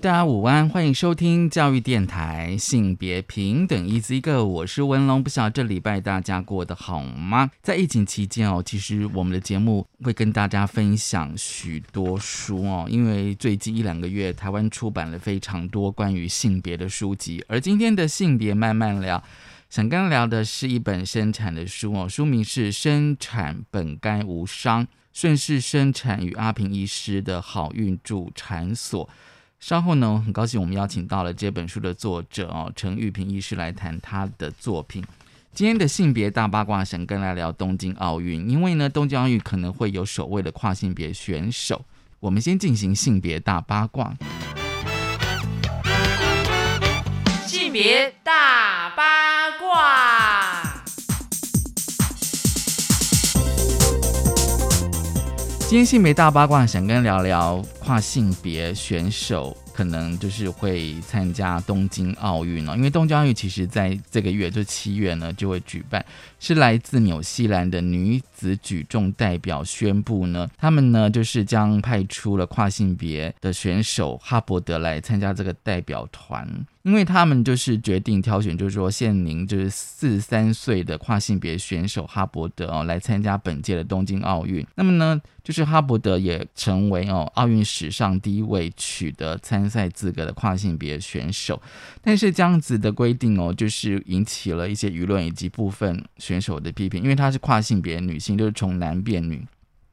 大家午安，欢迎收听教育电台性别平等 Easy Go，我是文龙。不晓得这礼拜大家过得好吗？在疫情期间哦，其实我们的节目会跟大家分享许多书哦，因为最近一两个月台湾出版了非常多关于性别的书籍。而今天的性别慢慢聊，想跟聊的是一本生产的书哦，书名是《生产本该无伤：顺势生产与阿平医师的好运助产所》。稍后呢，很高兴我们邀请到了这本书的作者哦，陈玉平医师来谈他的作品。今天的性别大八卦，想跟来聊东京奥运，因为呢，东京奥运可能会有首位的跨性别选手。我们先进行性别大八卦。性别大八卦。今天性别大八卦，想跟聊聊跨性别选手可能就是会参加东京奥运了，因为东京奥运其实在这个月，就七月呢就会举办。是来自纽西兰的女子举重代表宣布呢，他们呢就是将派出了跨性别的选手哈伯德来参加这个代表团。因为他们就是决定挑选，就是说现年就是四三岁的跨性别选手哈伯德哦来参加本届的东京奥运。那么呢，就是哈伯德也成为哦奥运史上第一位取得参赛资格的跨性别选手。但是这样子的规定哦，就是引起了一些舆论以及部分选手的批评，因为她是跨性别女性，就是从男变女。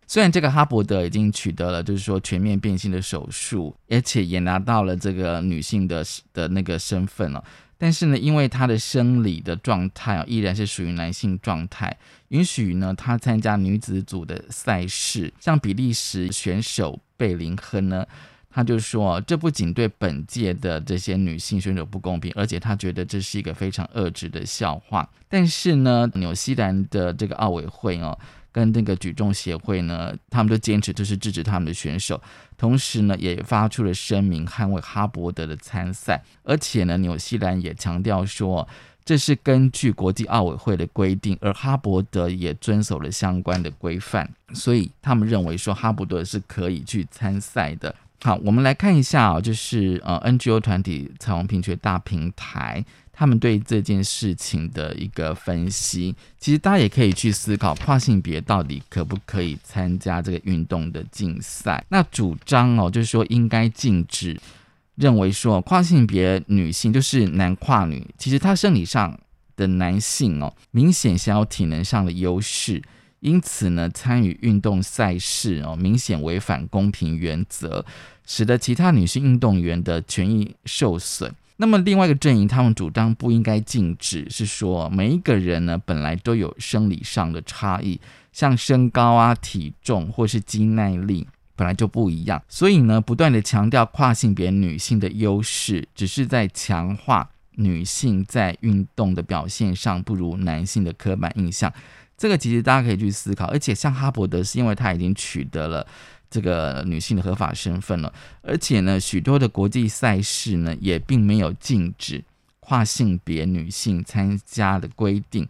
虽然这个哈伯德已经取得了就是说全面变性的手术，而且也拿到了这个女性的的那个身份了，但是呢，因为她的生理的状态啊依然是属于男性状态，允许呢她参加女子组的赛事。像比利时选手贝林亨呢，他就说这不仅对本届的这些女性选手不公平，而且他觉得这是一个非常恶质的笑话。但是呢，纽西兰的这个奥委会哦。跟那个举重协会呢，他们都坚持就是制止他们的选手，同时呢也发出了声明捍卫哈伯德的参赛，而且呢纽西兰也强调说这是根据国际奥委会的规定，而哈伯德也遵守了相关的规范，所以他们认为说哈伯德是可以去参赛的。好，我们来看一下啊，就是呃 NGO 团体彩虹平权大平台。他们对这件事情的一个分析，其实大家也可以去思考，跨性别到底可不可以参加这个运动的竞赛？那主张哦，就是说应该禁止，认为说跨性别女性就是男跨女，其实她生理上的男性哦，明显享有体能上的优势，因此呢，参与运动赛事哦，明显违反公平原则，使得其他女性运动员的权益受损。那么另外一个阵营，他们主张不应该禁止，是说每一个人呢本来都有生理上的差异，像身高啊、体重或是肌耐力本来就不一样，所以呢不断的强调跨性别女性的优势，只是在强化女性在运动的表现上不如男性的刻板印象。这个其实大家可以去思考，而且像哈伯德是因为他已经取得了。这个女性的合法身份了，而且呢，许多的国际赛事呢也并没有禁止跨性别女性参加的规定，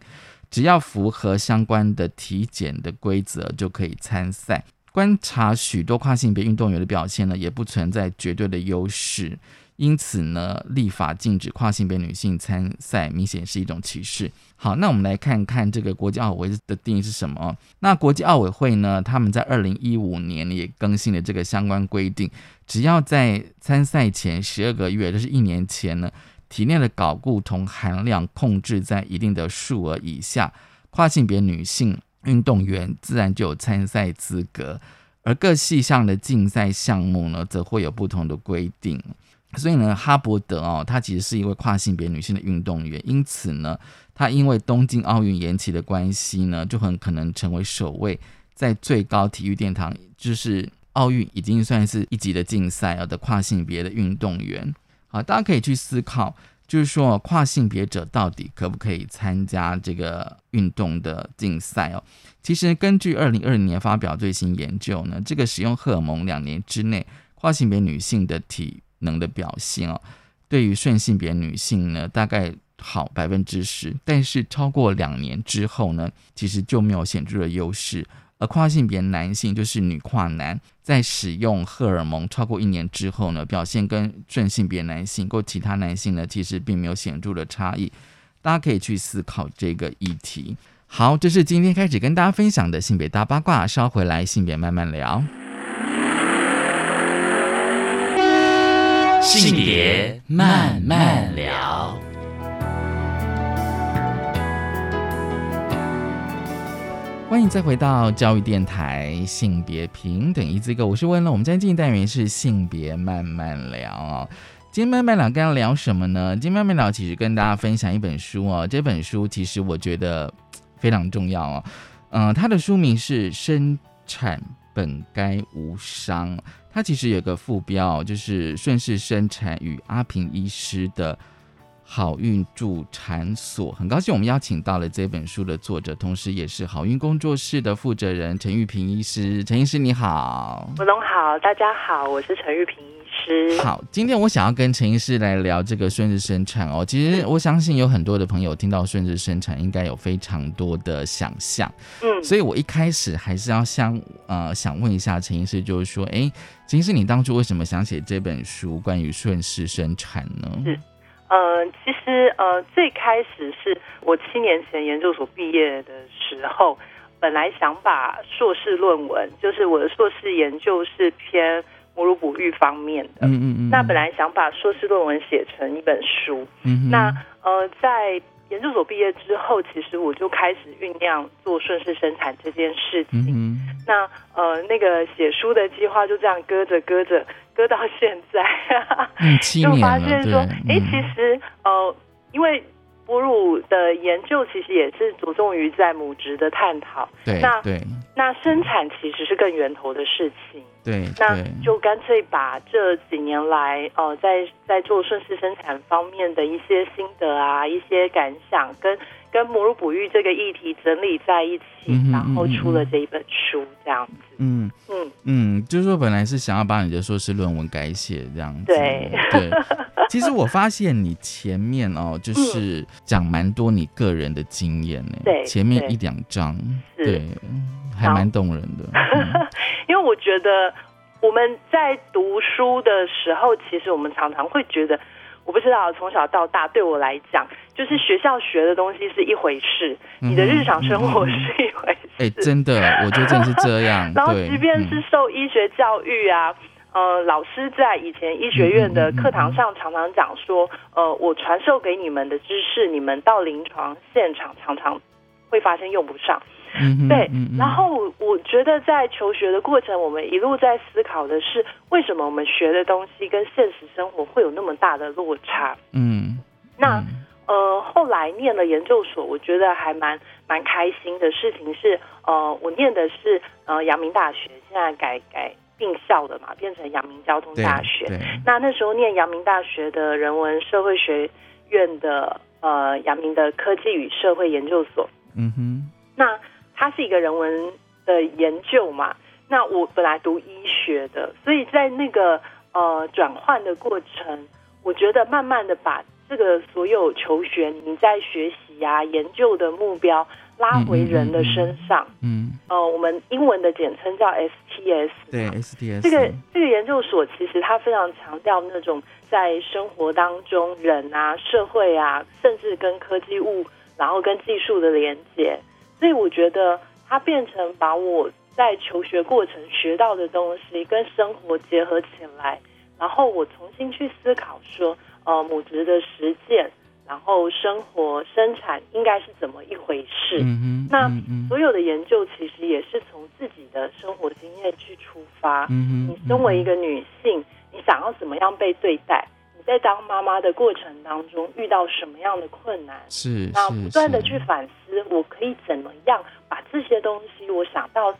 只要符合相关的体检的规则就可以参赛。观察许多跨性别运动员的表现呢，也不存在绝对的优势。因此呢，立法禁止跨性别女性参赛，明显是一种歧视。好，那我们来看看这个国际奥委会的定义是什么？那国际奥委会呢，他们在二零一五年也更新了这个相关规定，只要在参赛前十二个月，就是一年前呢，体内的睾固酮含量控制在一定的数额以下，跨性别女性运动员自然就有参赛资格。而各系项的竞赛项目呢，则会有不同的规定。所以呢，哈伯德哦，她其实是一位跨性别女性的运动员，因此呢，她因为东京奥运延期的关系呢，就很可能成为首位在最高体育殿堂，就是奥运已经算是一级的竞赛啊的跨性别的运动员。好，大家可以去思考就是说跨性别者到底可不可以参加这个运动的竞赛哦？其实根据二零二零年发表最新研究呢，这个使用荷尔蒙两年之内，跨性别女性的体能的表现哦，对于顺性别女性呢，大概好百分之十，但是超过两年之后呢，其实就没有显著的优势。而跨性别男性就是女跨男，在使用荷尔蒙超过一年之后呢，表现跟顺性别男性或其他男性呢，其实并没有显著的差异。大家可以去思考这个议题。好，这是今天开始跟大家分享的性别大八卦，稍回来性别慢慢聊。性别慢慢聊。欢迎再回到教育电台性别平等一字个，我是温乐。我们今天进行单元是性别慢慢聊。今天慢慢聊跟大家聊什么呢？今天慢慢聊其实跟大家分享一本书哦。这本书其实我觉得非常重要哦。嗯，它的书名是《生产本该无伤》，它其实有个副标就是顺势生产与阿平医师的。好运助产所，很高兴我们邀请到了这本书的作者，同时也是好运工作室的负责人陈玉平医师。陈医师你好，文龙好，大家好，我是陈玉平医师。好，今天我想要跟陈医师来聊这个顺势生产哦。其实我相信有很多的朋友听到顺势生产，应该有非常多的想象。嗯，所以我一开始还是要想呃想问一下陈医师，就是说，哎，陈医师你当初为什么想写这本书关于顺势生产呢？是。嗯，其实呃，最开始是我七年前研究所毕业的时候，本来想把硕士论文，就是我的硕士研究是偏母乳哺育方面的，嗯嗯嗯，那本来想把硕士论文写成一本书，嗯，那呃在。研究所毕业之后，其实我就开始酝酿做顺势生产这件事情。那呃，那个写书的计划就这样搁着搁着，搁到现在，就发现说，哎，其实呃，因为。哺乳的研究其实也是着重于在母职的探讨，对，那对，那生产其实是更源头的事情，对，那就干脆把这几年来，呃，在在做顺势生产方面的一些心得啊，一些感想跟。跟母乳哺育这个议题整理在一起，然后出了这一本书，这样子。嗯嗯嗯，就是说本来是想要把你的硕士论文改写这样子。对对，其实我发现你前面哦，就是讲蛮多你个人的经验呢。对，前面一两章，对，还蛮动人的。因为我觉得我们在读书的时候，其实我们常常会觉得。我不知道，从小到大对我来讲，就是学校学的东西是一回事，你的日常生活是一回事。哎，真的，我觉得真的是这样。然后，即便是受医学教育啊，呃，老师在以前医学院的课堂上常常讲说，呃，我传授给你们的知识，你们到临床现场常常会发现用不上。对，然后我觉得在求学的过程，我们一路在思考的是，为什么我们学的东西跟现实生活会有那么大的落差？嗯，那呃，后来念了研究所，我觉得还蛮蛮开心的事情是，呃，我念的是呃阳明大学，现在改改并校的嘛，变成阳明交通大学。那那时候念阳明大学的人文社会学院的呃阳明的科技与社会研究所。嗯哼，那。它是一个人文的研究嘛？那我本来读医学的，所以在那个呃转换的过程，我觉得慢慢的把这个所有求学你在学习呀、研究的目标拉回人的身上。嗯，呃，我们英文的简称叫 STS。对，STS。这个这个研究所其实它非常强调那种在生活当中人啊、社会啊，甚至跟科技物，然后跟技术的连接。所以我觉得它变成把我在求学过程学到的东西跟生活结合起来，然后我重新去思考说，呃，母职的实践，然后生活生产应该是怎么一回事。那所有的研究其实也是从自己的生活经验去出发。你身为一个女性，你想要怎么样被对待？你在当妈妈的过程当中，遇到什么样的困难？是，那不断的去反思，我可以怎么样把这些东西，我想到，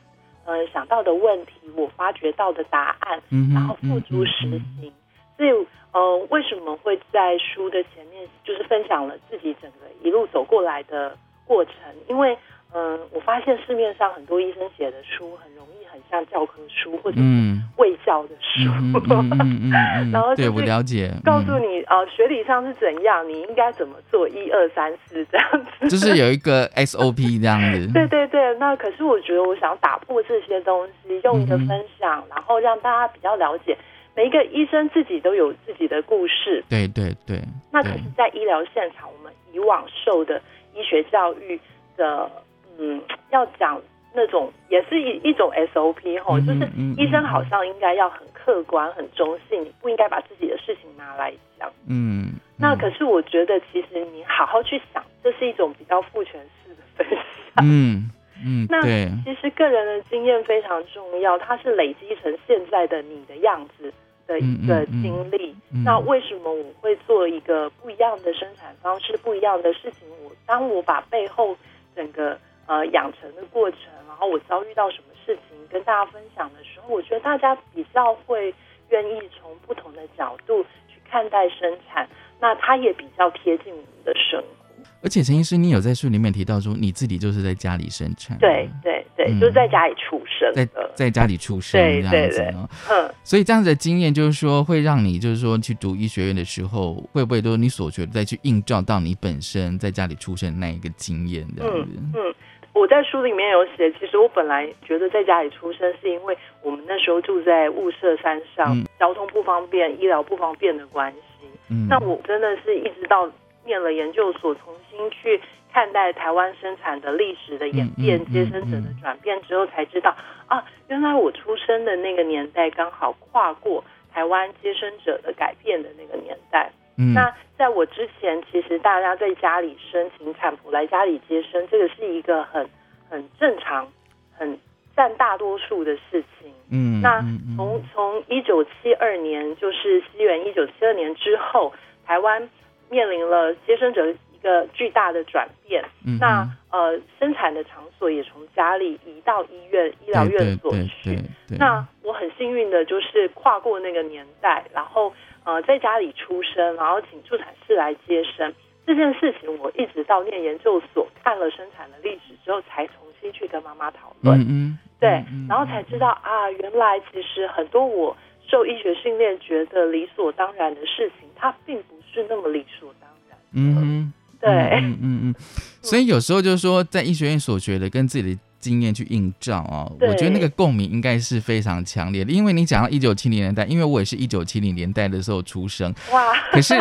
呃，想到的问题，我发掘到的答案，然后付诸实行。所以，呃，为什么会在书的前面就是分享了自己整个一路走过来的过程？因为，嗯、我发现市面上很多医生写的书很容易很像教科书或者嗯卫教的书，嗯嗯嗯嗯嗯然后嗯，对我了解，告诉嗯你呃学理上是怎样，你应该怎么做，一二三四这样子。就是有一个 SOP 这样子。对对对，那可是我觉得我想打破这些东西，用你的嗯哼分享，然后让大家比较了解，每一个医生自己都有自己的故事。对对对，对那可是，在医疗现场，我们以往受的医学教育的，嗯，要讲那种也是一一种 SOP 吼，嗯就是嗯医生嗯好像应该要很客观、很中性，你不应该把自己的事情拿来讲。嗯，嗯那可是我觉得，其实你好好去想，这是一种比较父权式的分享。嗯嗯，那，其实个人的经验非常重要，它是累积成现在的你的样子的一个嗯嗯嗯经历。嗯那为什么我会做一个不一样的生产方式、不一样的事情？我当我把背后整个呃养成的过程，然后我遭遇到什么事情跟大家分享的时候，我觉得大家比较会愿意从不同的角度去看待生产，那它也比较贴近我们的生活。而且陈医师，你有在书里面提到说你自己就是在家里生产，对，对对，嗯就是在家里出生在的。在家里出生对这样子对对哦。嗯，所以这样子的经验，就是说会让你，就是说去读医学院的时候，会不会都是你所学的再去映照到你本身在家里出生的那一个经验这样子？嗯，我在书里面有写，其实我本来觉得在家里出生，是因为我们那时候住在雾社山上，嗯交通不方便、医疗不方便的关系。嗯那我真的是一直到念了研究所，重新去看待台湾生产的历史的演变、接生者的转变之后，才知道啊，原来我出生的那个年代刚好跨过台湾接生者的改变的那个年代。嗯那在我之前，其实大家在家里申请产婆来家里接生，这个是一个很很正常、很占大多数的事情。嗯那从从一九七二年，就是西元一九七二年之后，台湾面临了接生者一个巨大的转变。嗯那呃，生产的场所也从家里移到医院、医疗院所对去。那我很幸运的就是跨过那个年代，然后呃在家里出生，然后请助产士来接生这件事情，我一直到念研究所看了生产的历史之后，才重新去跟妈妈讨论。嗯嗯对然后才知道啊，原来其实很多我受医学训练觉得理所当然的事情，它并不是那么理所当然。嗯哼对，嗯嗯嗯，所以有时候就是说，在医学院所学的跟自己的经验去映照啊，对我觉得那个共鸣应该是非常强烈的。因为你讲到一九七零年代，因为我也是一九七零年代的时候出生，哇，可是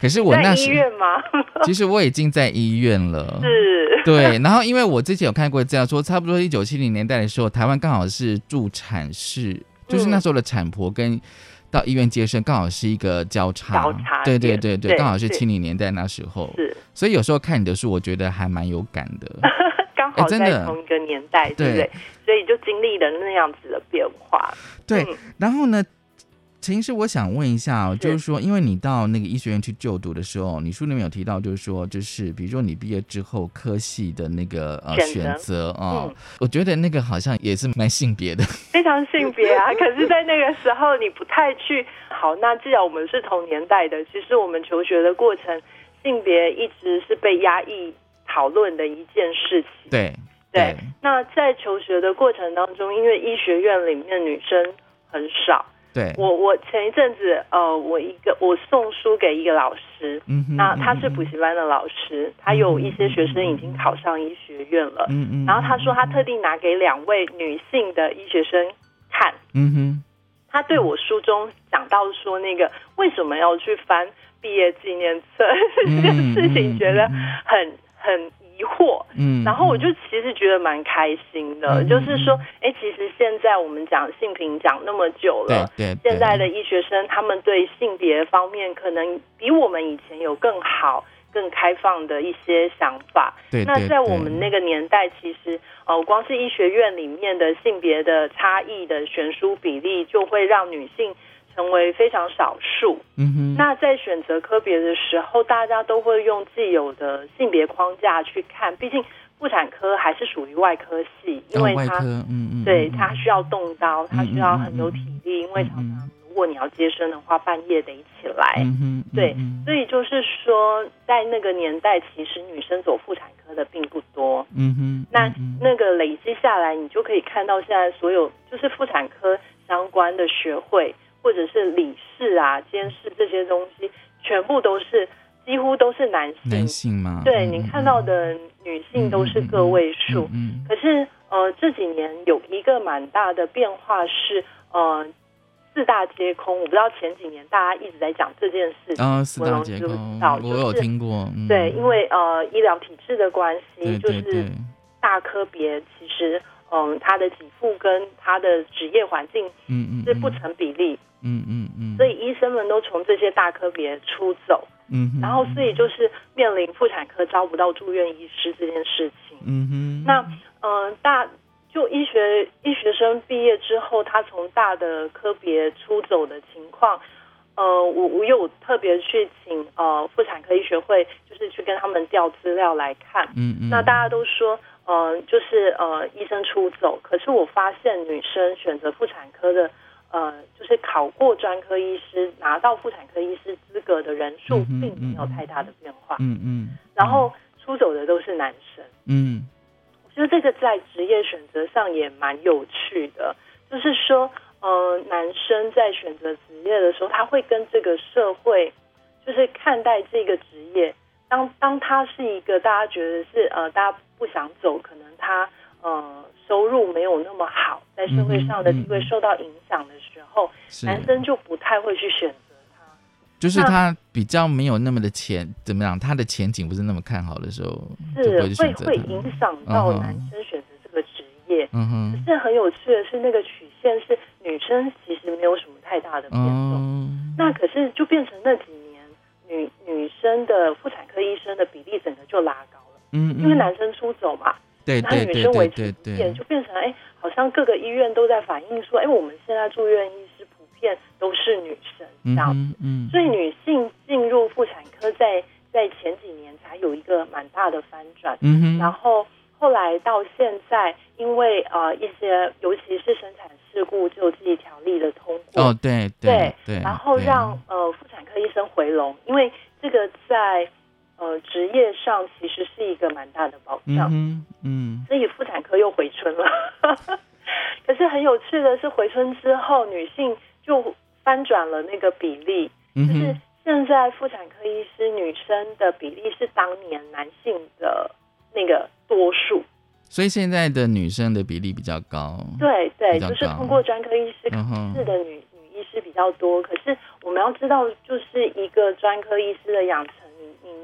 可是我那 在医时院吗？其实我已经在医院了。是，对，然后因为我之前有看过这样说，差不多一九七零年代的时候，台湾刚好是助产士，就是那时候的产婆跟到医院接生刚好是一个交叉，交叉对对对对，刚好是是七零年代那时候，是，所以有时候看你的书，我觉得还蛮有感的。刚好在同一个年代，对不对对？所以就经历了那样子的变化。对嗯然后呢，陈医师，我想问一下哦，就是说，因为你到那个医学院去就读的时候，你书里面有提到，就是说，就是比如说你毕业之后科系的那个呃选择啊、嗯我觉得那个好像也是蛮性别的。非常性别啊，可是，在那个时候你不太去好。那既然我们是同年代的，其实我们求学的过程，性别一直是被压抑讨论的一件事情。对对，那在求学的过程当中，因为医学院里面女生很少，对，我我前一阵子呃，我一个我送书给一个老师，嗯哼那他是补习班的老师，他有一些学生已经考上医学院了，嗯嗯，然后他说他特地拿给两位女性的医学生看，嗯哼，他对我书中讲到说那个为什么要去翻毕业纪念册 这件事情，觉得很很疑惑。嗯，然后我就其实觉得蛮开心的，嗯就是说，哎，其实现在我们讲性平讲那么久对了，对，现在的医学生他们对性别方面可能比我们以前有更好、更开放的一些想法。对，那对对在我们那个年代，其实呃，光是医学院里面的性别的差异的悬殊比例，就会让女性成为非常少数。嗯哼，那在选择科别的时候，大家都会用既有的性别框架去看，毕竟妇产科还是属于外科系，因为它、科，嗯嗯，嗯对它需要动刀，它需要很有体力，因为常嗯常如果你要接生的话，半夜得起来。嗯哼，对嗯所以就是说，在那个年代，其实女生走妇产科的并不多。嗯哼，那嗯那个累积下来，你就可以看到现在所有就是妇产科相关的学会，或者是理事啊、监事这些东西，全部都是几乎都是男性。男性吗，对嗯你看到，的女性都是个位数。嗯嗯可是呃，这几年有一个蛮大的变化是呃。四大皆空，我不知道前几年大家一直在讲这件事啊，四大结构文龙知不知道，我有就是听过，嗯对，因为呃医疗体制的关系，对就是大科别其实嗯他的给付跟他的职业环境嗯嗯，是不成比例，嗯嗯嗯嗯嗯，所以医生们都从这些大科别出走，嗯哼，然后所以就是面临妇产科招不到住院医师这件事情。嗯哼，那嗯、呃大就医学医学生毕业之后，他从大的科别出走的情况，呃，我我有特别去请呃妇产科医学会，就是去跟他们调资料来看。嗯嗯，那大家都说，呃，就是呃医生出走，可是我发现女生选择妇产科的。呃，就是考过专科医师，拿到妇产科医师资格的人数并没有太大的变化，嗯嗯，然后出走的都是男生。嗯我觉得这个在职业选择上也蛮有趣的，就是说，呃，男生在选择职业的时候，他会跟这个社会，就是看待这个职业。当当他是一个大家觉得是呃，大家不想走，可能他呃收入没有那么好，在社会上的地位受到影响的时候，是，男生就不太会去选择他。就是他比较没有那么的前怎么样，他的前景不是那么看好的时候，是会去会影响到男生选择这个职业。嗯哼，是很有趣的是，那个曲线是女生其实没有什么太大的变动，嗯，那可是就变成那几年女女生的妇产科医生的比例整个就拉高了，嗯，因为男生出走嘛，对然后女对对对生维持对。不就变成哎，好像各个医院都在反映说，哎，我们现在住院医师普遍都是女生这嗯样，子嗯，所以女性进入妇产科在在前几年才有一个蛮大的翻转。嗯哼，然后后来到现在，因为呃一些尤其是生产事故救济条例的通过，哦对对对，然后对。让呃妇产科医生回笼，因为这个在呃职业上其实是一个蛮大的保障，嗯嗯所以妇产科又回春了。可是很有趣的是，回春之后，女性就翻转了那个比例，嗯就是，现在妇产科医师女生的比例是当年男性的那个多数。所以现在的女生的比例比较高，对对，就是通过专科医师考试的女、女医师比较多。可是我们要知道，就是一个专科医师的养成，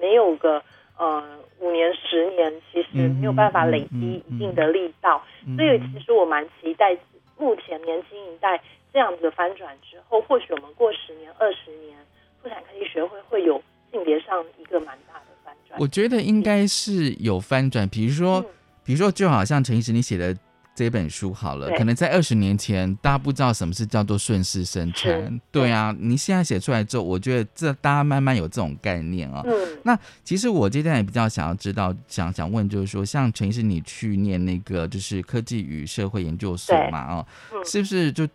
没有个呃五年十年，其实没有办法累嗯积嗯一定的力道。嗯所以其实我蛮期待目前年轻一代这样子的翻转之后，或许我们过十年、二十年，妇产科医学会会有性别上一个蛮大的翻转。我觉得应该是有翻转，比如说嗯，比如说，就好像陈医师你写的这本书好了，可能在二十年前，大家不知道什么是叫做顺势生产，对。啊，你现在写出来之后，我觉得这大家慢慢有这种概念啊、嗯，那其实我接下来比较想要知道，想想问就是说，像陈医师你去念那个就是科技与社会研究所嘛，哦，嗯。是不是就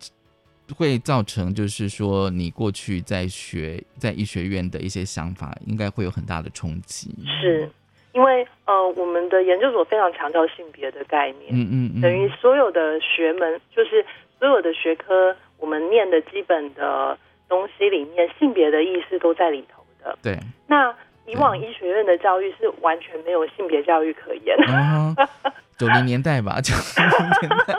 会造成就是说你过去在学在医学院的一些想法，应该会有很大的冲击？是因为呃，我们的研究所非常强调性别的概念。嗯嗯嗯，等于所有的学门，就是所有的学科，我们念的基本的东西里面，性别的意识都在里头的。对，那以往医学院的教育是完全没有性别教育可言，啊，九零年代吧，九零年代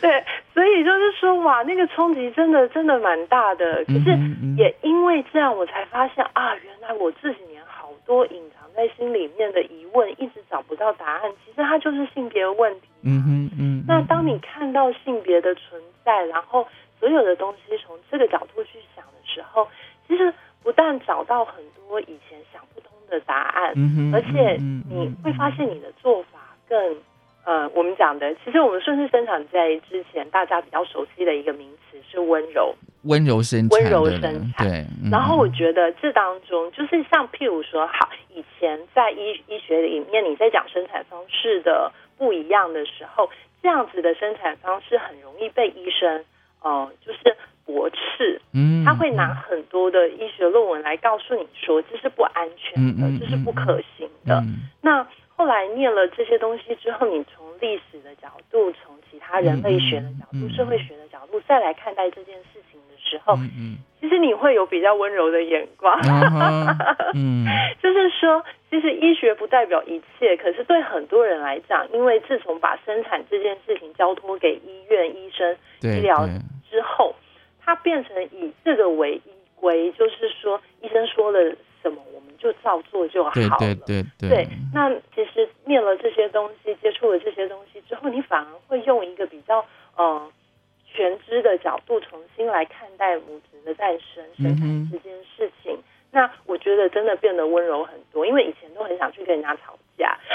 对，所以就是说，哇，那个冲击真的真的蛮大的。可是也因为这样，我才发现啊，原来我这几年好多隐藏在心里面的疑问，一直找不到答案。其实它就是性别问题。嗯哼嗯，那当你看到性别的存在，然后所有的东西从这个角度去想的时候，其实不但找到很多以前想不通的答案，嗯哼，而且嗯你会发现你的做法更呃，我们讲的，其实我们顺势生产在之前大家比较熟悉的一个名词是温柔。温柔生产温柔生产。对，嗯。然后我觉得这当中就是像譬如说，好，以前在医医学里面你在讲生产方式的不一样的时候，这样子的生产方式很容易被医生呃，就是驳斥，嗯，他会拿很多的医学论文来告诉你说这是不安全的，嗯嗯这是不可行的。嗯。那后来念了这些东西之后，你从历史的角度，从其他人类学的角度、社会学的角度再来看待这件事情的时候，嗯嗯。其实你会有比较温柔的眼光。就是说，其实医学不代表一切，可是对很多人来讲，因为自从把生产这件事情交托给医院医生对医疗之后，它变成以这个为依归，就是说医生说了什么，我们就照做就好了。对对对对，那其实念了这些东西，接触了这些东西之后，你反而会用一个比较呃全知的角度，重新来看待母子的诞生、生产嗯这件事情。那我觉得真的变得温柔很多，因为以前都很想去跟人家吵架。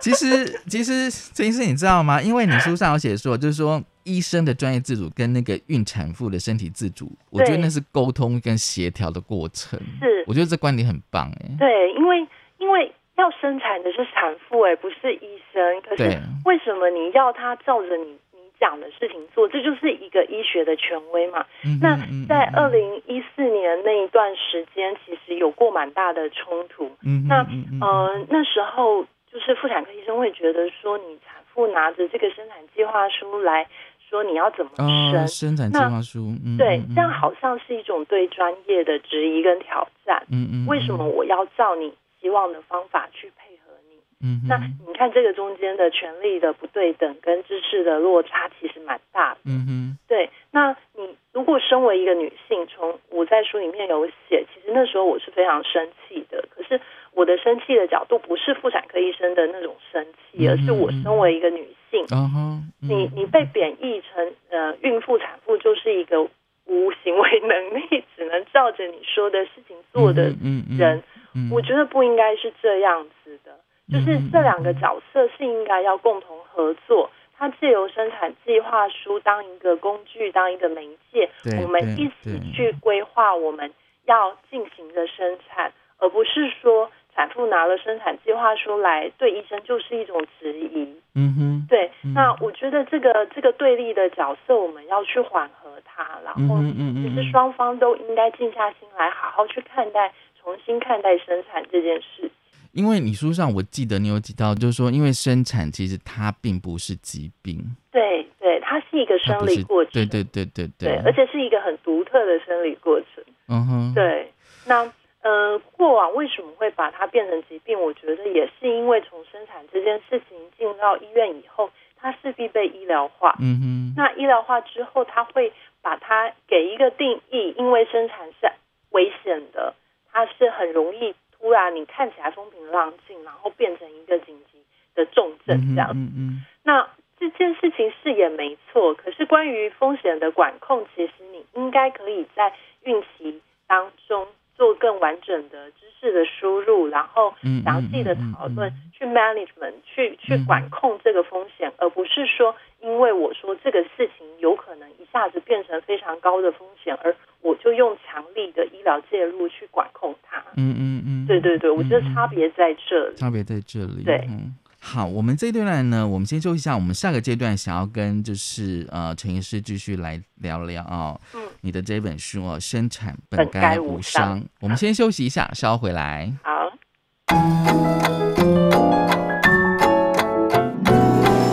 其实，其实这件事，你知道吗？因为你书上有写说，就是说医生的专业自主跟那个孕产妇的身体自主，我觉得那是沟通跟协调的过程。是我觉得这观点很棒哎。对，因为因为要生产的是产妇，哎，不是医生。可是对为什么你要他照着你你讲的事情做？这就是一个医学的权威嘛。嗯那在嗯二零一四年那一段时间，其实有过蛮大的冲突。嗯那嗯嗯呃，那时候就是妇产科医生会觉得说，你产妇拿着这个生产计划书来说你要怎么生，哦，生产计那划书，嗯对嗯，这样好像是一种对专业的质疑跟挑战。嗯嗯，为什么我要照你希望的方法去配合你？嗯？嗯，那你看这个中间的权利的不对等跟知识的落差其实蛮大的。嗯哼，对，那你如果身为一个女性，从我在书里面有写，其实那时候我是非常生气的。可是我的生气的角度不是妇产科医生的那种生气，而是我身为一个女性，哦哈，你你被贬义成呃孕妇产妇就是一个无行为能力，只能照着你说的事情做的嗯嗯人，嗯我觉得不应该是这样子的。就是这两个角色是应该要共同合作。它借由生产计划书当一个工具，当一个媒介，我们一起去规划我们要进行的生产，而不是说产妇拿了生产计划书来对医生就是一种质疑。嗯哼，对，嗯那我觉得这个这个对立的角色，我们要去缓和它，然后嗯哼嗯其嗯实双方都应该静下心来，好好去看待，重新看待生产这件事。因为你书上我记得你有提到，就是说，因为生产其实它并不是疾病，对对，它是一个生理过程，对对对对对，而且是一个很独特的生理过程。嗯哼，对，那呃，过往为什么会把它变成疾病？我觉得也是因为从生产这件事情进到医院以后，它势必被医疗化。嗯哼，那医疗化之后，它会把它给一个定义，因为生产是危险的，它是很容易突然你看起来风平浪静，然后变成一个紧急的重症这样。嗯嗯那这件事情是也没错，可是关于风险的管控，其实你应该可以在孕期当中做更完整的知识的输入，然后嗯详细的讨论，去 management 去去管控这个风险，而不是说因为我说这个事情有可能一下子变成非常高的风险，而我就用强力的医疗介入去管控它。嗯嗯嗯，对对对，我觉得差别在这里。差别在这里。对嗯，好，我们这一段呢，我们先休息一下。我们下个阶段想要跟就是呃陈医师继续来聊聊啊、嗯你的这本书哦，生产本本该该无无伤伤。我们先休息一下，稍后回来。好。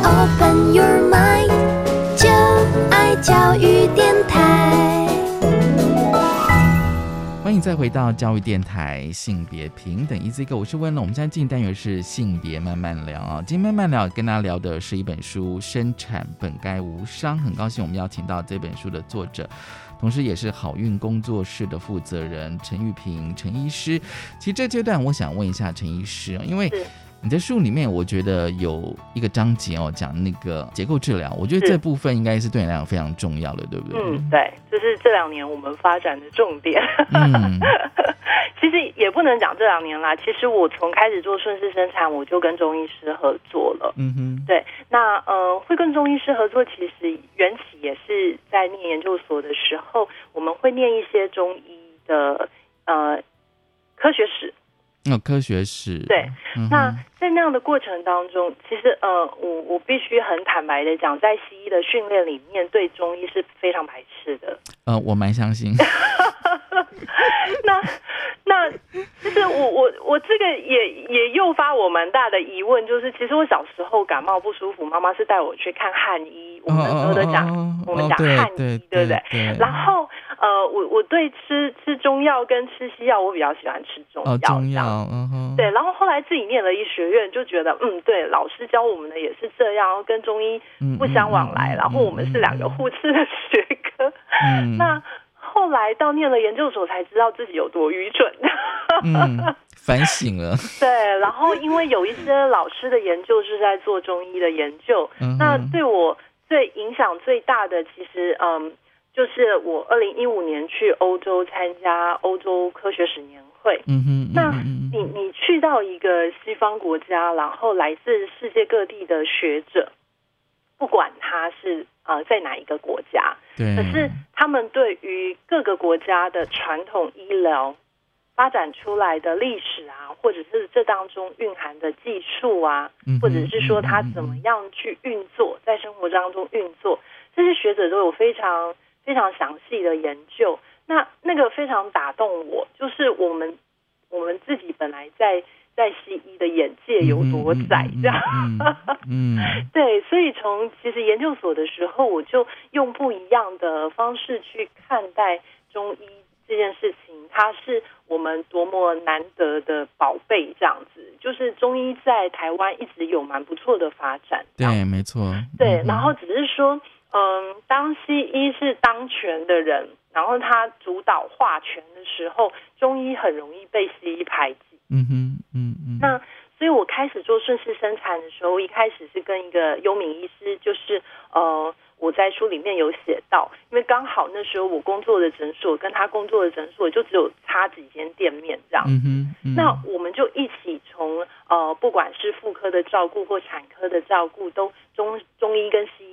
Open your mind，就爱教育电台。欢迎再回到教育电台性别平等 Easy Go，我是温龙。我们现在进单元是性别慢慢聊啊。今天慢慢聊跟大家聊的是一本书《生产本该无伤》，很高兴我们邀请到这本书的作者。同时，也是好运工作室的负责人陈玉平陈医师。其实这阶段，我想问一下陈医师，因为你在书里面，我觉得有一个章节哦，讲那个结构治疗，我觉得是这部分应该是对你来讲非常重要的，对不对？嗯，对，这是这两年我们发展的重点。嗯 其实也不能讲这两年啦，其实我从开始做顺势生产，我就跟中医师合作了。嗯哼，对，那呃，会跟中医师合作，其实缘起也是在念研究所的时候，我们会念一些中医的呃科学史，那科学史，对嗯，那在那样的过程当中，其实呃，我我必须很坦白的讲，在西医的训练里面，对中医是非常排斥的。呃，我蛮相信，那那就是我我我这个也也诱发我蛮大的疑问，就是其实我小时候感冒不舒服，妈妈是带我去看汉医，我们那时候都讲、哦我们讲汉医，对对不对？对，然后呃，我我对吃吃中药跟吃西药，我比较喜欢吃中药，哦，中药，嗯哼，对，然后后来自己念了医学院，就觉得嗯，对，老师教我们的也是这样，跟中医嗯不相往来，嗯嗯然后我们是两个互斥的学科。嗯，那后来到念了研究所，才知道自己有多愚蠢。嗯，反省了，对，然后因为有一些老师的研究是在做中医的研究，嗯那对我最影响最大的，其实嗯，就是我二零一五年去欧洲参加欧洲科学史年会。嗯哼，那嗯你你去到一个西方国家，然后来自世界各地的学者，不管他是呃在哪一个国家，对，可是他们对于各个国家的传统医疗发展出来的历史啊，或者是这当中蕴含的技术啊，嗯或者是说他怎么样去运作，在生活当中运作，这些学者都有非常非常详细的研究。那那个非常打动我，就是我们我们自己本来在在西医的眼界有多窄，这样。嗯 嗯嗯对，所以从其实研究所的时候，我就用不一样的方式去看待中医这件事情，它是我们多么难得的宝贝，这样子。就是中医在台湾一直有蛮不错的发展，对，没错，对，嗯然后只是说，嗯，当西医是当权的人，然后他主导化权的时候，中医很容易被西医排挤。嗯哼嗯嗯，那所以我开始做顺势生产的时候，一开始是跟一个幽敏医师，就是呃，我在书里面有写到，因为刚好那时候我工作的诊所跟他工作的诊所就只有差几间店面这样。嗯哼，嗯那我们就一起从呃，不管是妇科的照顾或产科的照顾，都中中医跟西医